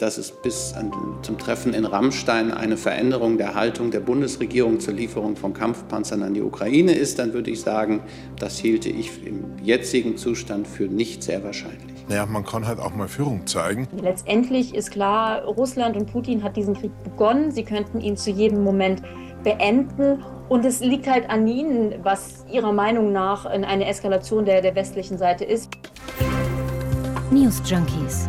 dass es bis an, zum Treffen in Rammstein eine Veränderung der Haltung der Bundesregierung zur Lieferung von Kampfpanzern an die Ukraine ist, dann würde ich sagen, das hielte ich im jetzigen Zustand für nicht sehr wahrscheinlich. Naja, man kann halt auch mal Führung zeigen. Letztendlich ist klar, Russland und Putin hat diesen Krieg begonnen. Sie könnten ihn zu jedem Moment beenden. Und es liegt halt an Ihnen, was Ihrer Meinung nach eine Eskalation der, der westlichen Seite ist. News Junkies.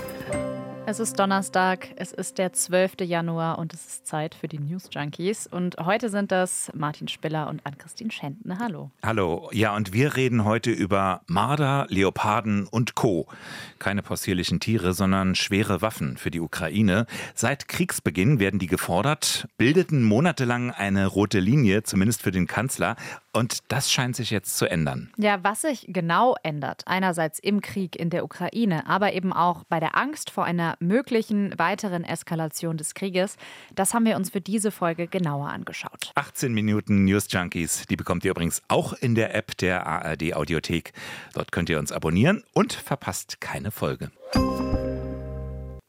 Es ist Donnerstag, es ist der 12. Januar und es ist Zeit für die News Junkies. Und heute sind das Martin Spiller und Ann-Christine Schenten. Hallo. Hallo. Ja, und wir reden heute über Marder, Leoparden und Co. Keine possierlichen Tiere, sondern schwere Waffen für die Ukraine. Seit Kriegsbeginn werden die gefordert, bildeten monatelang eine rote Linie, zumindest für den Kanzler. Und das scheint sich jetzt zu ändern. Ja, was sich genau ändert, einerseits im Krieg in der Ukraine, aber eben auch bei der Angst vor einer möglichen weiteren Eskalation des Krieges, das haben wir uns für diese Folge genauer angeschaut. 18 Minuten News Junkies, die bekommt ihr übrigens auch in der App der ARD Audiothek. Dort könnt ihr uns abonnieren und verpasst keine Folge.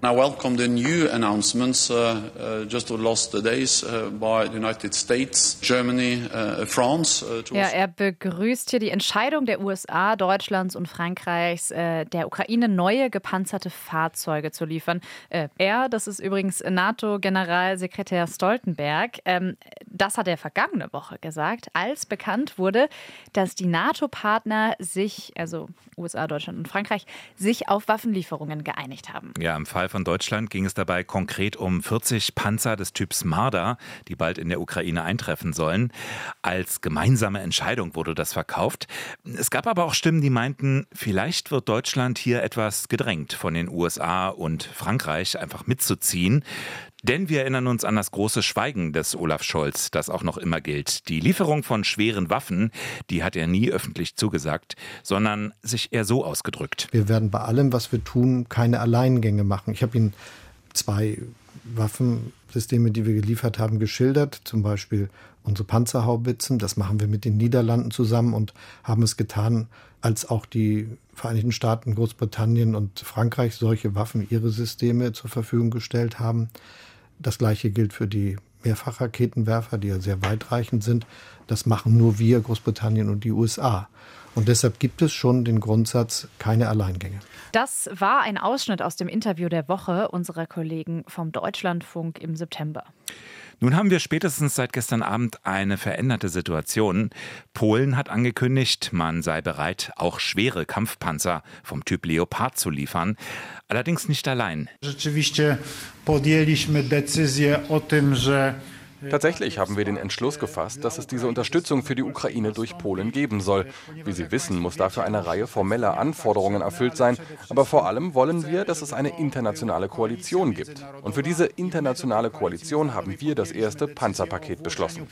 I welcome the new announcements uh, uh, just the last days uh, by the United States, Germany, uh, France. Uh, ja, er begrüßt hier die Entscheidung der USA, Deutschlands und Frankreichs, äh, der Ukraine neue gepanzerte Fahrzeuge zu liefern. Äh, er, das ist übrigens NATO-Generalsekretär Stoltenberg, ähm, das hat er vergangene Woche gesagt, als bekannt wurde, dass die NATO-Partner sich, also USA, Deutschland und Frankreich, sich auf Waffenlieferungen geeinigt haben. Ja, im Fall von Deutschland ging es dabei konkret um 40 Panzer des Typs Marder, die bald in der Ukraine eintreffen sollen. Als gemeinsame Entscheidung wurde das verkauft. Es gab aber auch Stimmen, die meinten, vielleicht wird Deutschland hier etwas gedrängt von den USA und Frankreich einfach mitzuziehen. Denn wir erinnern uns an das große Schweigen des Olaf Scholz, das auch noch immer gilt. Die Lieferung von schweren Waffen, die hat er nie öffentlich zugesagt, sondern sich eher so ausgedrückt. Wir werden bei allem, was wir tun, keine Alleingänge machen. Ich habe Ihnen zwei Waffensysteme, die wir geliefert haben, geschildert. Zum Beispiel unsere Panzerhaubitzen. Das machen wir mit den Niederlanden zusammen und haben es getan, als auch die Vereinigten Staaten, Großbritannien und Frankreich solche Waffen, ihre Systeme zur Verfügung gestellt haben. Das gleiche gilt für die Mehrfachraketenwerfer, die ja sehr weitreichend sind. Das machen nur wir, Großbritannien und die USA. Und deshalb gibt es schon den Grundsatz, keine Alleingänge. Das war ein Ausschnitt aus dem Interview der Woche unserer Kollegen vom Deutschlandfunk im September. Nun haben wir spätestens seit gestern Abend eine veränderte Situation. Polen hat angekündigt, man sei bereit, auch schwere Kampfpanzer vom Typ Leopard zu liefern. Allerdings nicht allein. Rzeczywiście podjęliśmy decyzję o tym, że Tatsächlich haben wir den Entschluss gefasst, dass es diese Unterstützung für die Ukraine durch Polen geben soll. Wie Sie wissen, muss dafür eine Reihe formeller Anforderungen erfüllt sein. Aber vor allem wollen wir, dass es eine internationale Koalition gibt. Und für diese internationale Koalition haben wir das erste Panzerpaket beschlossen.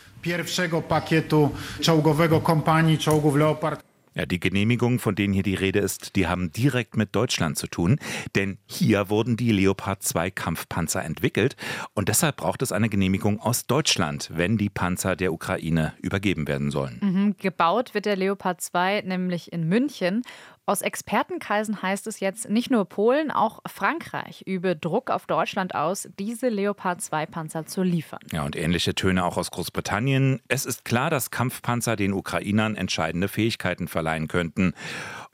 Ja, die Genehmigungen, von denen hier die Rede ist, die haben direkt mit Deutschland zu tun, denn hier wurden die Leopard 2 Kampfpanzer entwickelt. Und deshalb braucht es eine Genehmigung aus Deutschland, wenn die Panzer der Ukraine übergeben werden sollen. Mhm, gebaut wird der Leopard 2 nämlich in München aus Expertenkreisen heißt es jetzt, nicht nur Polen, auch Frankreich übe Druck auf Deutschland aus, diese Leopard 2 Panzer zu liefern. Ja, und ähnliche Töne auch aus Großbritannien. Es ist klar, dass Kampfpanzer den Ukrainern entscheidende Fähigkeiten verleihen könnten.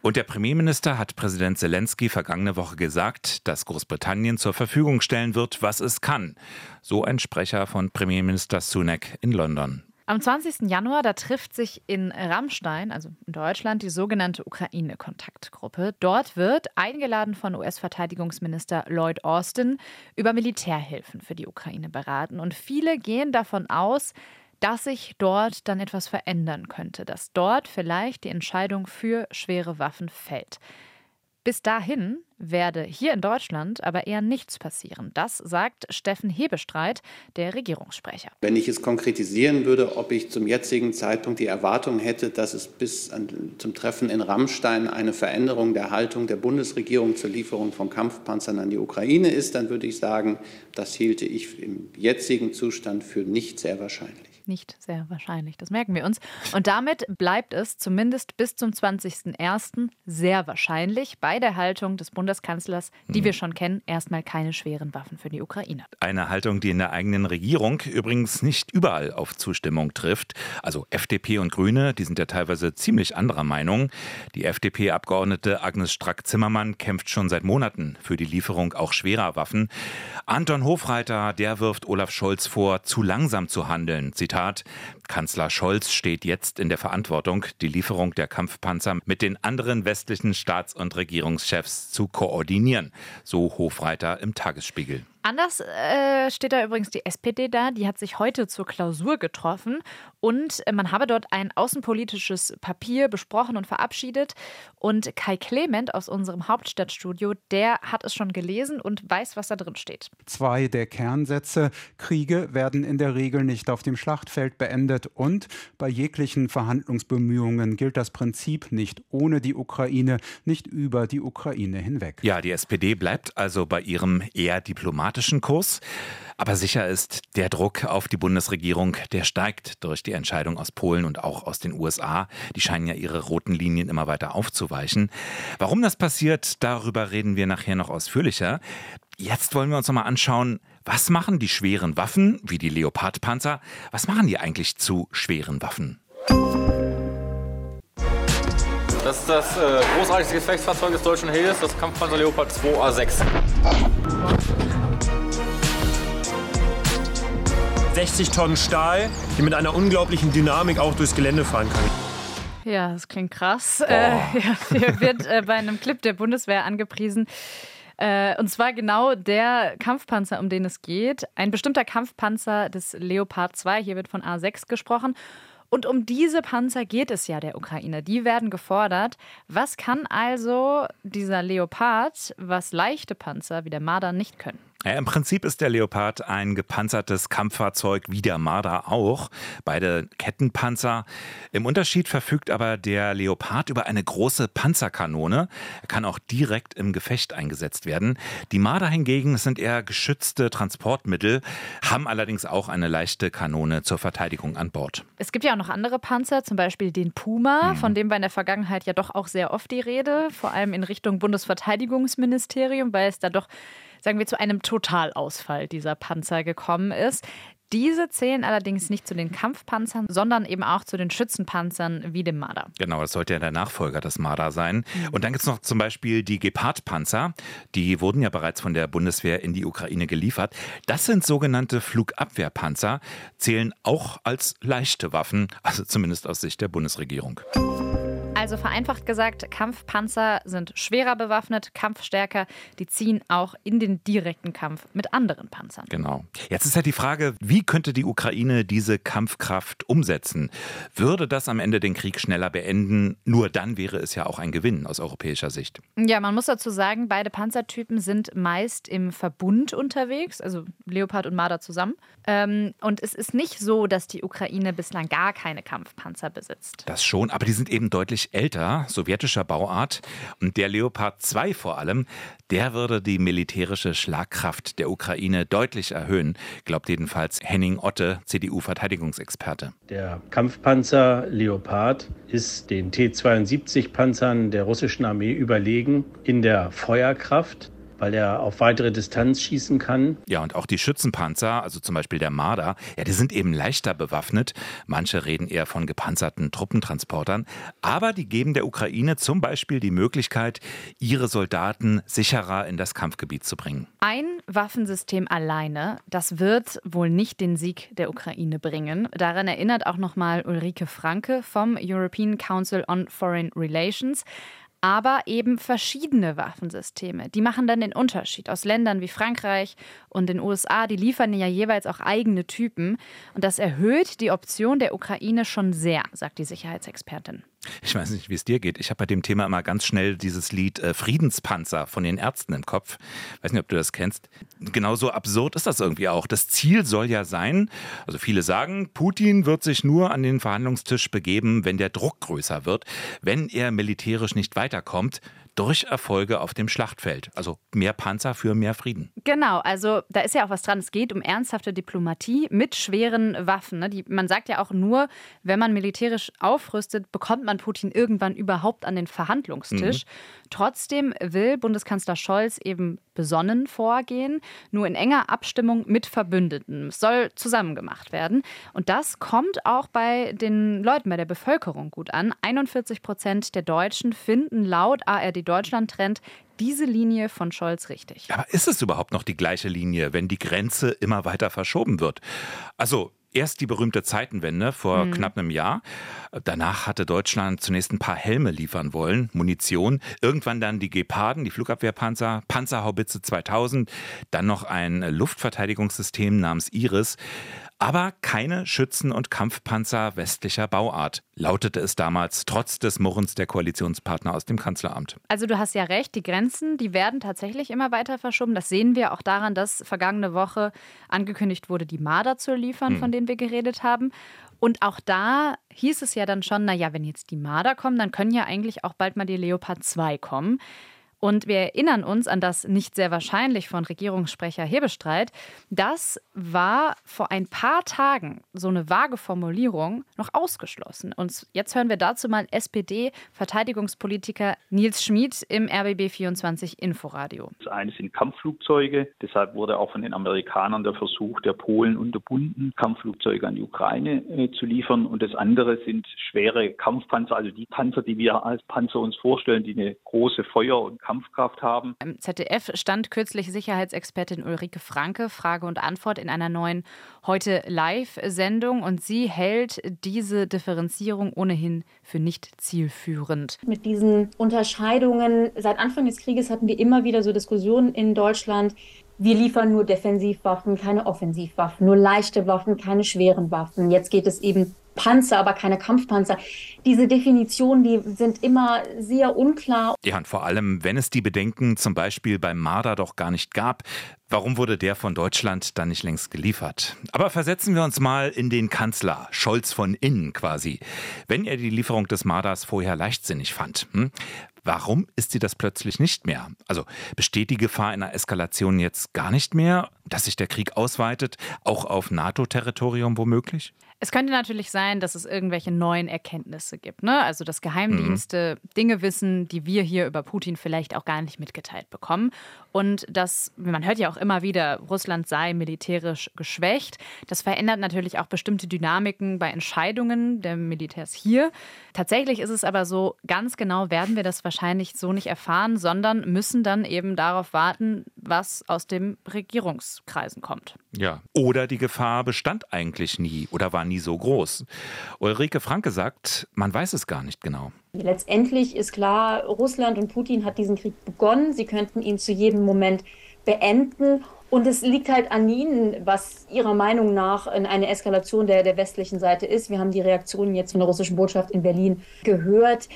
Und der Premierminister hat Präsident Zelensky vergangene Woche gesagt, dass Großbritannien zur Verfügung stellen wird, was es kann. So ein Sprecher von Premierminister Sunak in London. Am 20. Januar, da trifft sich in Rammstein, also in Deutschland, die sogenannte Ukraine-Kontaktgruppe. Dort wird, eingeladen von US-Verteidigungsminister Lloyd Austin, über Militärhilfen für die Ukraine beraten. Und viele gehen davon aus, dass sich dort dann etwas verändern könnte, dass dort vielleicht die Entscheidung für schwere Waffen fällt. Bis dahin werde hier in Deutschland aber eher nichts passieren. Das sagt Steffen Hebestreit, der Regierungssprecher. Wenn ich es konkretisieren würde, ob ich zum jetzigen Zeitpunkt die Erwartung hätte, dass es bis an, zum Treffen in Rammstein eine Veränderung der Haltung der Bundesregierung zur Lieferung von Kampfpanzern an die Ukraine ist, dann würde ich sagen, das hielte ich im jetzigen Zustand für nicht sehr wahrscheinlich. Nicht sehr wahrscheinlich, das merken wir uns. Und damit bleibt es zumindest bis zum 20.01. sehr wahrscheinlich bei der Haltung des Bundeskanzlers, die wir schon kennen, erstmal keine schweren Waffen für die Ukraine. Eine Haltung, die in der eigenen Regierung übrigens nicht überall auf Zustimmung trifft. Also FDP und Grüne, die sind ja teilweise ziemlich anderer Meinung. Die FDP-Abgeordnete Agnes Strack-Zimmermann kämpft schon seit Monaten für die Lieferung auch schwerer Waffen. Anton Hofreiter, der wirft Olaf Scholz vor, zu langsam zu handeln. Zitat, Kanzler Scholz steht jetzt in der Verantwortung, die Lieferung der Kampfpanzer mit den anderen westlichen Staats- und Regierungschefs zu koordinieren, so Hofreiter im Tagesspiegel. Anders äh, steht da übrigens die SPD da. Die hat sich heute zur Klausur getroffen und äh, man habe dort ein außenpolitisches Papier besprochen und verabschiedet. Und Kai Clement aus unserem Hauptstadtstudio, der hat es schon gelesen und weiß, was da drin steht. Zwei der Kernsätze. Kriege werden in der Regel nicht auf dem Schlachtfeld beendet und bei jeglichen Verhandlungsbemühungen gilt das Prinzip nicht ohne die Ukraine, nicht über die Ukraine hinweg. Ja, die SPD bleibt also bei ihrem eher diplomatischen diplomatischen Kurs. Aber sicher ist, der Druck auf die Bundesregierung, der steigt durch die Entscheidung aus Polen und auch aus den USA. Die scheinen ja ihre roten Linien immer weiter aufzuweichen. Warum das passiert, darüber reden wir nachher noch ausführlicher. Jetzt wollen wir uns noch mal anschauen, was machen die schweren Waffen, wie die Leopardpanzer, was machen die eigentlich zu schweren Waffen? Das ist das äh, großartigste Gefechtsfahrzeug des deutschen Heeres, das Kampfpanzer Leopard 2A6. 60 Tonnen Stahl, die mit einer unglaublichen Dynamik auch durchs Gelände fahren kann. Ja, das klingt krass. Äh, ja, hier wird äh, bei einem Clip der Bundeswehr angepriesen. Äh, und zwar genau der Kampfpanzer, um den es geht. Ein bestimmter Kampfpanzer des Leopard 2. Hier wird von A6 gesprochen. Und um diese Panzer geht es ja der Ukraine. Die werden gefordert. Was kann also dieser Leopard, was leichte Panzer wie der Marder nicht können? Ja, Im Prinzip ist der Leopard ein gepanzertes Kampffahrzeug wie der Marder auch. Beide Kettenpanzer. Im Unterschied verfügt aber der Leopard über eine große Panzerkanone. Er kann auch direkt im Gefecht eingesetzt werden. Die Marder hingegen sind eher geschützte Transportmittel, haben allerdings auch eine leichte Kanone zur Verteidigung an Bord. Es gibt ja auch noch andere Panzer, zum Beispiel den Puma, mhm. von dem war in der Vergangenheit ja doch auch sehr oft die Rede, vor allem in Richtung Bundesverteidigungsministerium, weil es da doch sagen wir, zu einem Totalausfall dieser Panzer gekommen ist. Diese zählen allerdings nicht zu den Kampfpanzern, sondern eben auch zu den Schützenpanzern wie dem Marder. Genau, das sollte ja der Nachfolger des Marder sein. Mhm. Und dann gibt es noch zum Beispiel die Gepard-Panzer. Die wurden ja bereits von der Bundeswehr in die Ukraine geliefert. Das sind sogenannte Flugabwehrpanzer, zählen auch als leichte Waffen, also zumindest aus Sicht der Bundesregierung. Also vereinfacht gesagt, Kampfpanzer sind schwerer bewaffnet, kampfstärker. Die ziehen auch in den direkten Kampf mit anderen Panzern. Genau. Jetzt ist ja die Frage, wie könnte die Ukraine diese Kampfkraft umsetzen? Würde das am Ende den Krieg schneller beenden? Nur dann wäre es ja auch ein Gewinn aus europäischer Sicht. Ja, man muss dazu sagen, beide Panzertypen sind meist im Verbund unterwegs, also Leopard und Marder zusammen. Ähm, und es ist nicht so, dass die Ukraine bislang gar keine Kampfpanzer besitzt. Das schon, aber die sind eben älter, sowjetischer Bauart. Und der Leopard 2 vor allem, der würde die militärische Schlagkraft der Ukraine deutlich erhöhen, glaubt jedenfalls Henning Otte, CDU-Verteidigungsexperte. Der Kampfpanzer Leopard ist den T-72-Panzern der russischen Armee überlegen in der Feuerkraft weil er auf weitere Distanz schießen kann. Ja, und auch die Schützenpanzer, also zum Beispiel der Marder, ja, die sind eben leichter bewaffnet. Manche reden eher von gepanzerten Truppentransportern. Aber die geben der Ukraine zum Beispiel die Möglichkeit, ihre Soldaten sicherer in das Kampfgebiet zu bringen. Ein Waffensystem alleine, das wird wohl nicht den Sieg der Ukraine bringen. Daran erinnert auch nochmal Ulrike Franke vom European Council on Foreign Relations aber eben verschiedene Waffensysteme. Die machen dann den Unterschied. Aus Ländern wie Frankreich und den USA, die liefern ja jeweils auch eigene Typen. Und das erhöht die Option der Ukraine schon sehr, sagt die Sicherheitsexpertin. Ich weiß nicht, wie es dir geht. Ich habe bei dem Thema immer ganz schnell dieses Lied äh, Friedenspanzer von den Ärzten im Kopf. Weiß nicht, ob du das kennst. Genauso absurd ist das irgendwie auch. Das Ziel soll ja sein, also viele sagen, Putin wird sich nur an den Verhandlungstisch begeben, wenn der Druck größer wird. Wenn er militärisch nicht weiterkommt, durch Erfolge auf dem Schlachtfeld. Also mehr Panzer für mehr Frieden. Genau, also da ist ja auch was dran. Es geht um ernsthafte Diplomatie mit schweren Waffen. Ne? Die, man sagt ja auch nur, wenn man militärisch aufrüstet, bekommt man Putin irgendwann überhaupt an den Verhandlungstisch. Mhm. Trotzdem will Bundeskanzler Scholz eben besonnen vorgehen, nur in enger Abstimmung mit Verbündeten. Es soll zusammen gemacht werden. Und das kommt auch bei den Leuten, bei der Bevölkerung gut an. 41 Prozent der Deutschen finden laut ARD Deutschland Trend diese Linie von Scholz richtig. Aber ist es überhaupt noch die gleiche Linie, wenn die Grenze immer weiter verschoben wird? Also erst die berühmte Zeitenwende vor mhm. knapp einem Jahr. Danach hatte Deutschland zunächst ein paar Helme liefern wollen, Munition. Irgendwann dann die Geparden, die Flugabwehrpanzer, Panzerhaubitze 2000, dann noch ein Luftverteidigungssystem namens Iris aber keine Schützen- und Kampfpanzer westlicher Bauart, lautete es damals trotz des Murrens der Koalitionspartner aus dem Kanzleramt. Also du hast ja recht, die Grenzen, die werden tatsächlich immer weiter verschoben. Das sehen wir auch daran, dass vergangene Woche angekündigt wurde, die Marder zu liefern, hm. von denen wir geredet haben. Und auch da hieß es ja dann schon, naja, wenn jetzt die Marder kommen, dann können ja eigentlich auch bald mal die Leopard 2 kommen. Und wir erinnern uns an das nicht sehr wahrscheinlich von Regierungssprecher Hebestreit. Das war vor ein paar Tagen so eine vage Formulierung noch ausgeschlossen. Und jetzt hören wir dazu mal SPD-Verteidigungspolitiker Nils Schmid im RBB 24 Inforadio. Das eine sind Kampfflugzeuge. Deshalb wurde auch von den Amerikanern der Versuch der Polen unterbunden, Kampfflugzeuge an die Ukraine äh, zu liefern. Und das andere sind schwere Kampfpanzer, also die Panzer, die wir als Panzer uns vorstellen, die eine große Feuer- und Kampfkraft haben. Im ZDF stand kürzlich Sicherheitsexpertin Ulrike Franke Frage und Antwort in einer neuen heute Live-Sendung und sie hält diese Differenzierung ohnehin für nicht zielführend. Mit diesen Unterscheidungen seit Anfang des Krieges hatten wir immer wieder so Diskussionen in Deutschland. Wir liefern nur Defensivwaffen, keine Offensivwaffen, nur leichte Waffen, keine schweren Waffen. Jetzt geht es eben Panzer, aber keine Kampfpanzer. Diese Definitionen, die sind immer sehr unklar. Ja, und vor allem, wenn es die Bedenken zum Beispiel beim Marder doch gar nicht gab, warum wurde der von Deutschland dann nicht längst geliefert? Aber versetzen wir uns mal in den Kanzler, Scholz von innen quasi. Wenn er die Lieferung des Marders vorher leichtsinnig fand, hm? Warum ist sie das plötzlich nicht mehr? Also besteht die Gefahr einer Eskalation jetzt gar nicht mehr, dass sich der Krieg ausweitet, auch auf NATO-Territorium womöglich? Es könnte natürlich sein, dass es irgendwelche neuen Erkenntnisse gibt. Ne? Also, dass Geheimdienste mhm. Dinge wissen, die wir hier über Putin vielleicht auch gar nicht mitgeteilt bekommen. Und dass, man hört ja auch immer wieder, Russland sei militärisch geschwächt. Das verändert natürlich auch bestimmte Dynamiken bei Entscheidungen der Militärs hier. Tatsächlich ist es aber so, ganz genau werden wir das wahrscheinlich so nicht erfahren, sondern müssen dann eben darauf warten, was aus den Regierungskreisen kommt. Ja. Oder die Gefahr bestand eigentlich nie oder war nie so groß. Ulrike Franke sagt, man weiß es gar nicht genau. Letztendlich ist klar, Russland und Putin hat diesen Krieg begonnen. Sie könnten ihn zu jedem Moment beenden. Und es liegt halt an Ihnen, was Ihrer Meinung nach eine Eskalation der, der westlichen Seite ist. Wir haben die Reaktionen jetzt von der russischen Botschaft in Berlin gehört.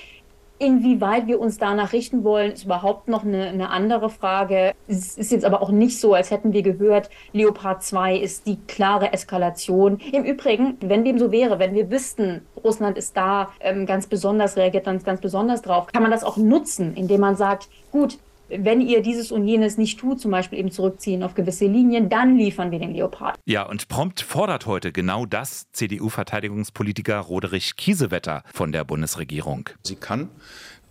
Inwieweit wir uns danach richten wollen, ist überhaupt noch eine, eine, andere Frage. Es ist jetzt aber auch nicht so, als hätten wir gehört, Leopard 2 ist die klare Eskalation. Im Übrigen, wenn dem so wäre, wenn wir wüssten, Russland ist da ähm, ganz besonders, reagiert dann ganz besonders drauf, kann man das auch nutzen, indem man sagt, gut, wenn ihr dieses und jenes nicht tut, zum Beispiel eben zurückziehen auf gewisse Linien, dann liefern wir den Leopard. Ja, und prompt fordert heute genau das CDU-Verteidigungspolitiker Roderich Kiesewetter von der Bundesregierung. Sie kann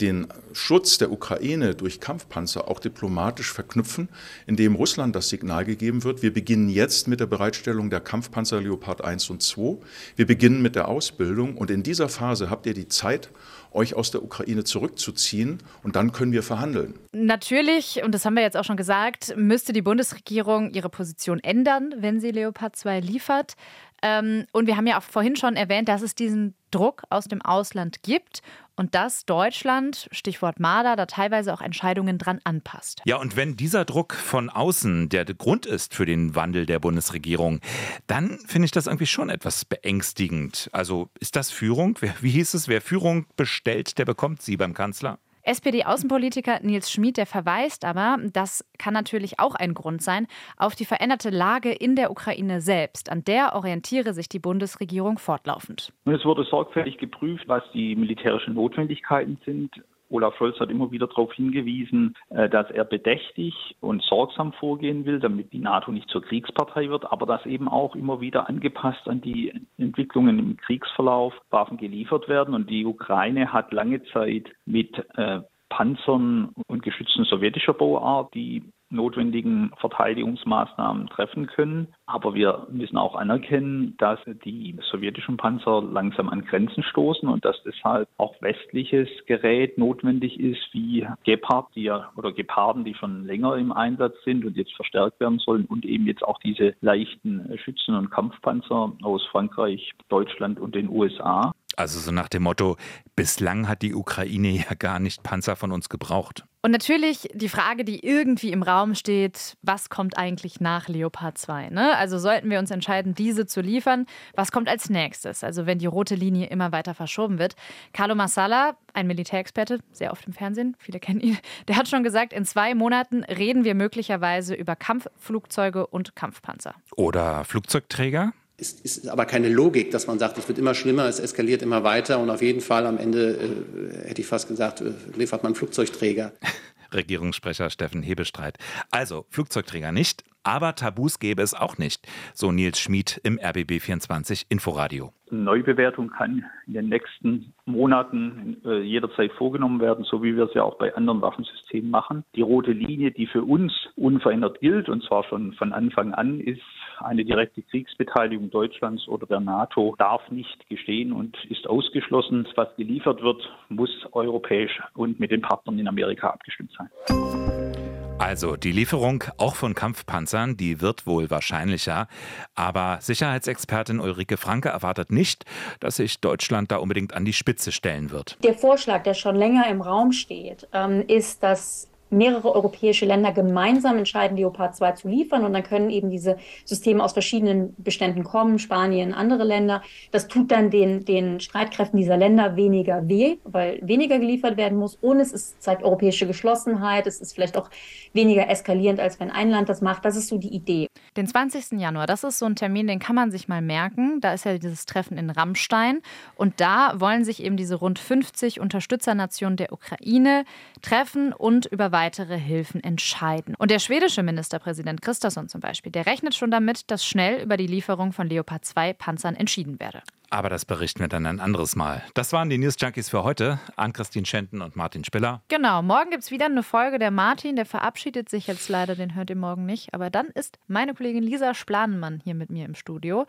den Schutz der Ukraine durch Kampfpanzer auch diplomatisch verknüpfen, indem Russland das Signal gegeben wird, wir beginnen jetzt mit der Bereitstellung der Kampfpanzer Leopard 1 und 2, wir beginnen mit der Ausbildung und in dieser Phase habt ihr die Zeit, euch aus der Ukraine zurückzuziehen und dann können wir verhandeln. Natürlich, und das haben wir jetzt auch schon gesagt, müsste die Bundesregierung ihre Position ändern, wenn sie Leopard 2 liefert. Ähm, und wir haben ja auch vorhin schon erwähnt, dass es diesen Druck aus dem Ausland gibt und dass Deutschland, Stichwort Marder, da teilweise auch Entscheidungen dran anpasst. Ja, und wenn dieser Druck von außen der Grund ist für den Wandel der Bundesregierung, dann finde ich das irgendwie schon etwas beängstigend. Also ist das Führung? Wie hieß es? Wer Führung bestellt, der bekommt sie beim Kanzler? SPD-Außenpolitiker Nils Schmid, der verweist aber, das kann natürlich auch ein Grund sein, auf die veränderte Lage in der Ukraine selbst. An der orientiere sich die Bundesregierung fortlaufend. Es wurde sorgfältig geprüft, was die militärischen Notwendigkeiten sind Olaf Scholz hat immer wieder darauf hingewiesen, äh, dass er bedächtig und sorgsam vorgehen will, damit die NATO nicht zur Kriegspartei wird, aber dass eben auch immer wieder angepasst an die Entwicklungen im Kriegsverlauf Waffen geliefert werden. Und die Ukraine hat lange Zeit mit äh, Panzern und Geschützen sowjetischer Bauart die notwendigen Verteidigungsmaßnahmen treffen können. Aber wir müssen auch anerkennen, dass die sowjetischen Panzer langsam an Grenzen stoßen und dass deshalb auch westliches Gerät notwendig ist, wie Gepard, die ja, oder Geparden, die schon länger im Einsatz sind und jetzt verstärkt werden sollen und eben jetzt auch diese leichten Schützen- und Kampfpanzer aus Frankreich, Deutschland und den USA. Also so nach dem Motto, bislang hat die Ukraine ja gar nicht Panzer von uns gebraucht. Und natürlich die Frage, die irgendwie im Raum steht, was kommt eigentlich nach Leopard 2? Ne? Also sollten wir uns entscheiden, diese zu liefern, was kommt als nächstes? Also wenn die rote Linie immer weiter verschoben wird. Carlo Massala, ein Militärexperte, sehr oft im Fernsehen, viele kennen ihn, der hat schon gesagt, in zwei Monaten reden wir möglicherweise über Kampfflugzeuge und Kampfpanzer. Oder Flugzeugträger? Es ist aber keine Logik, dass man sagt, es wird immer schlimmer, es eskaliert immer weiter und auf jeden Fall am Ende, äh, hätte ich fast gesagt, äh, liefert man Flugzeugträger. Regierungssprecher Steffen Hebestreit. Also Flugzeugträger nicht, aber Tabus gäbe es auch nicht, so Nils Schmid im RBB24 Inforadio. Neubewertung kann in den nächsten Monaten äh, jederzeit vorgenommen werden, so wie wir es ja auch bei anderen Waffensystemen machen. Die rote Linie, die für uns unverändert gilt, und zwar schon von Anfang an, ist eine direkte Kriegsbeteiligung Deutschlands oder der NATO darf nicht geschehen und ist ausgeschlossen. Was geliefert wird, muss europäisch und mit den Partnern in Amerika abgestimmt sein. Also die Lieferung auch von Kampfpanzern, die wird wohl wahrscheinlicher. Aber Sicherheitsexpertin Ulrike Franke erwartet nicht, dass sich Deutschland da unbedingt an die Spitze stellen wird. Der Vorschlag, der schon länger im Raum steht, ähm, ist, dass mehrere europäische Länder gemeinsam entscheiden, Leopard 2 zu liefern. Und dann können eben diese Systeme aus verschiedenen Beständen kommen, Spanien, andere Länder. Das tut dann den, den Streitkräften dieser Länder weniger weh, weil weniger geliefert werden muss. Und es ist, zeigt europäische Geschlossenheit. Es ist vielleicht auch weniger eskalierend, als wenn ein Land das macht. Das ist so die Idee. Den 20. Januar, das ist so ein Termin, den kann man sich mal merken. Da ist ja dieses Treffen in Rammstein. Und da wollen sich eben diese rund 50 Unterstützernationen der Ukraine treffen und über weitere Hilfen entscheiden. Und der schwedische Ministerpräsident Christensen zum Beispiel, der rechnet schon damit, dass schnell über die Lieferung von Leopard 2 Panzern entschieden werde. Aber das berichten wir dann ein anderes Mal. Das waren die News Junkies für heute. An Christine Schenten und Martin Spiller. Genau, morgen gibt es wieder eine Folge. Der Martin, der verabschiedet sich jetzt leider, den hört ihr morgen nicht. Aber dann ist meine Kollegin Lisa Splanenmann hier mit mir im Studio.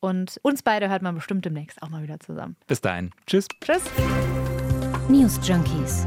Und uns beide hört man bestimmt demnächst auch mal wieder zusammen. Bis dahin. Tschüss. Tschüss. News Junkies.